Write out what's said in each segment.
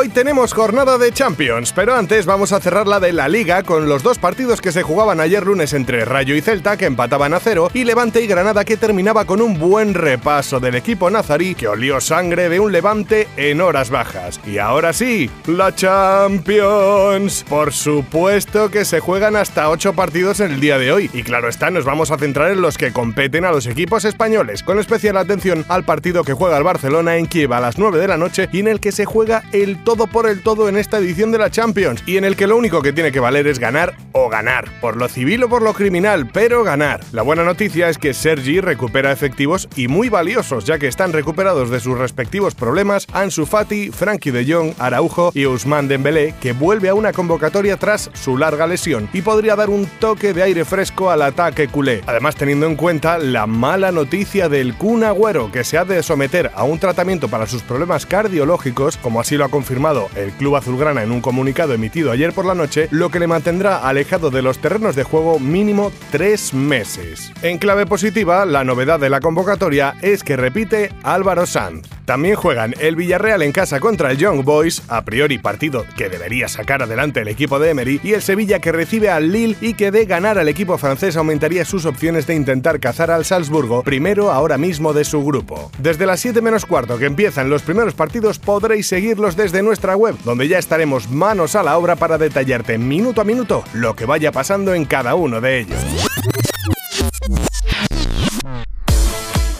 Hoy tenemos jornada de Champions, pero antes vamos a cerrar la de la Liga con los dos partidos que se jugaban ayer lunes entre Rayo y Celta, que empataban a cero, y Levante y Granada, que terminaba con un buen repaso del equipo nazarí, que olió sangre de un Levante en horas bajas. Y ahora sí, la Champions. Por supuesto que se juegan hasta ocho partidos en el día de hoy, y claro está, nos vamos a centrar en los que competen a los equipos españoles, con especial atención al partido que juega el Barcelona en Kiev a las 9 de la noche y en el que se juega el todo por el todo en esta edición de la Champions y en el que lo único que tiene que valer es ganar o ganar, por lo civil o por lo criminal, pero ganar. La buena noticia es que Sergi recupera efectivos y muy valiosos, ya que están recuperados de sus respectivos problemas Ansu Fati, Frankie de Jong, Araujo y Ousmane Dembélé, que vuelve a una convocatoria tras su larga lesión y podría dar un toque de aire fresco al ataque culé. Además, teniendo en cuenta la mala noticia del Kun Agüero, que se ha de someter a un tratamiento para sus problemas cardiológicos, como así lo ha confirmado el club azulgrana en un comunicado emitido ayer por la noche, lo que le mantendrá alejado de los terrenos de juego mínimo tres meses. En clave positiva, la novedad de la convocatoria es que repite Álvaro Sanz. También juegan el Villarreal en casa contra el Young Boys, a priori partido que debería sacar adelante el equipo de Emery, y el Sevilla que recibe al Lille y que de ganar al equipo francés aumentaría sus opciones de intentar cazar al Salzburgo, primero ahora mismo de su grupo. Desde las 7 menos cuarto que empiezan los primeros partidos podréis seguirlos desde nuestra web, donde ya estaremos manos a la obra para detallarte minuto a minuto lo que vaya pasando en cada uno de ellos.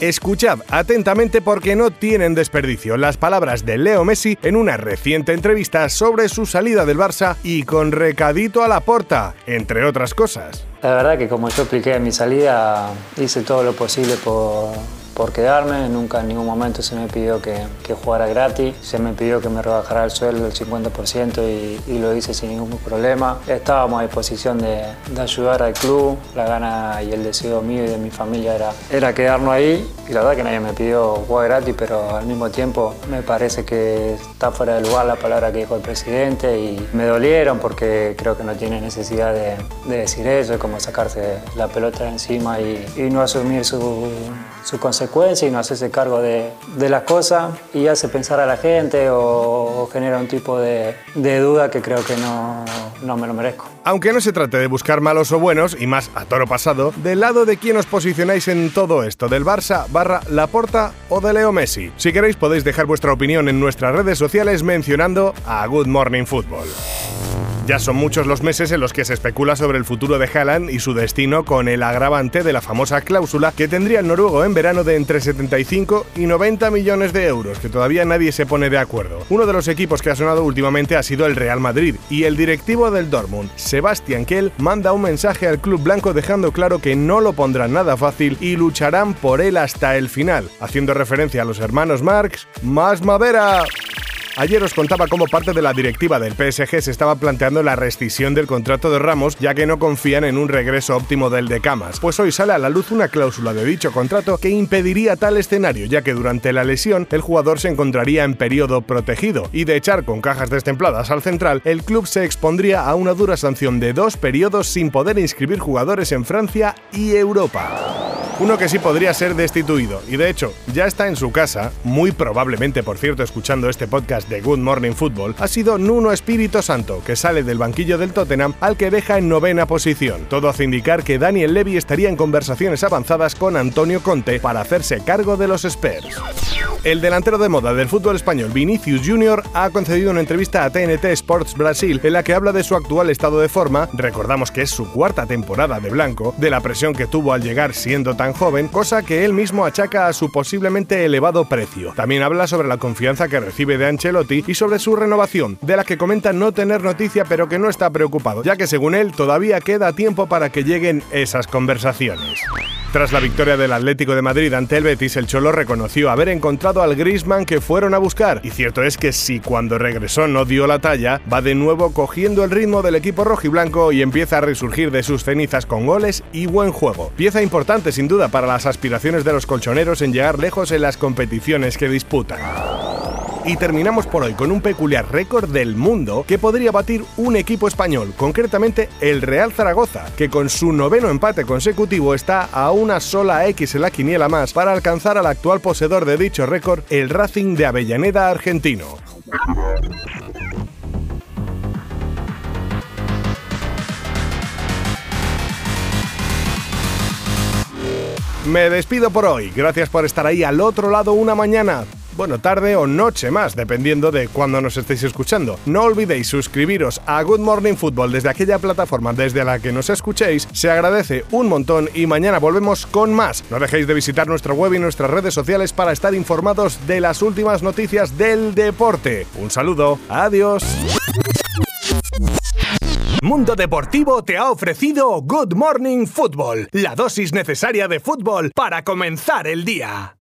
Escuchad atentamente porque no tienen desperdicio las palabras de Leo Messi en una reciente entrevista sobre su salida del Barça y con recadito a la porta, entre otras cosas. La verdad que como yo expliqué en mi salida, hice todo lo posible por, por quedarme, nunca en ningún momento se me pidió que, que jugara gratis, se me pidió que me rebajara el sueldo el 50% y, y, lo hice sin ningún problema. Estábamos a disposición de, de, ayudar al club, la gana y el deseo mío y de mi familia era, era quedarnos ahí y la verdad que nadie me pidió jugar gratis, pero al mismo tiempo me parece que está fuera de lugar la palabra que dijo el presidente y me dolieron porque creo que no tiene necesidad de, de decir eso, es como sacarse la pelota de encima y, no asumir su, su y no hacerse cargo de, de, las cosas y hace pensar a la gente o, o genera un tipo de, de, duda que creo que no, no me lo merezco. Aunque no se trate de buscar malos o buenos, y más a toro pasado, ¿del lado de quién os posicionáis en todo esto? ¿Del Barça barra Laporta o de Leo Messi? Si queréis podéis dejar vuestra opinión en nuestras redes sociales mencionando a Good Morning Football. Ya son muchos los meses en los que se especula sobre el futuro de Haaland y su destino con el agravante de la famosa cláusula que tendría el noruego en verano de entre 75 y 90 millones de euros, que todavía nadie se pone de acuerdo. Uno de los equipos que ha sonado últimamente ha sido el Real Madrid y el directivo del Dortmund, Sebastian Kell, manda un mensaje al club blanco dejando claro que no lo pondrán nada fácil y lucharán por él hasta el final, haciendo referencia a los hermanos Marx, más madera. Ayer os contaba cómo parte de la directiva del PSG se estaba planteando la rescisión del contrato de Ramos, ya que no confían en un regreso óptimo del de Camas. Pues hoy sale a la luz una cláusula de dicho contrato que impediría tal escenario, ya que durante la lesión el jugador se encontraría en periodo protegido, y de echar con cajas destempladas al central, el club se expondría a una dura sanción de dos periodos sin poder inscribir jugadores en Francia y Europa. Uno que sí podría ser destituido, y de hecho ya está en su casa, muy probablemente por cierto escuchando este podcast de Good Morning Football, ha sido Nuno Espíritu Santo, que sale del banquillo del Tottenham al que deja en novena posición. Todo hace indicar que Daniel Levy estaría en conversaciones avanzadas con Antonio Conte para hacerse cargo de los Spurs. El delantero de moda del fútbol español, Vinicius Jr., ha concedido una entrevista a TNT Sports Brasil en la que habla de su actual estado de forma, recordamos que es su cuarta temporada de blanco, de la presión que tuvo al llegar siendo joven, cosa que él mismo achaca a su posiblemente elevado precio. También habla sobre la confianza que recibe de Ancelotti y sobre su renovación, de la que comenta no tener noticia pero que no está preocupado, ya que según él todavía queda tiempo para que lleguen esas conversaciones. Tras la victoria del Atlético de Madrid ante el Betis, el Cholo reconoció haber encontrado al Griezmann que fueron a buscar. Y cierto es que si cuando regresó no dio la talla, va de nuevo cogiendo el ritmo del equipo rojiblanco y empieza a resurgir de sus cenizas con goles y buen juego. Pieza importante sin duda para las aspiraciones de los colchoneros en llegar lejos en las competiciones que disputan. Y terminamos por hoy con un peculiar récord del mundo que podría batir un equipo español, concretamente el Real Zaragoza, que con su noveno empate consecutivo está a una sola X en la quiniela más para alcanzar al actual poseedor de dicho récord, el Racing de Avellaneda argentino. Me despido por hoy. Gracias por estar ahí al otro lado una mañana. Bueno, tarde o noche más, dependiendo de cuándo nos estéis escuchando. No olvidéis suscribiros a Good Morning Football desde aquella plataforma desde la que nos escuchéis. Se agradece un montón y mañana volvemos con más. No dejéis de visitar nuestra web y nuestras redes sociales para estar informados de las últimas noticias del deporte. Un saludo. Adiós. Mundo Deportivo te ha ofrecido Good Morning Football, la dosis necesaria de fútbol para comenzar el día.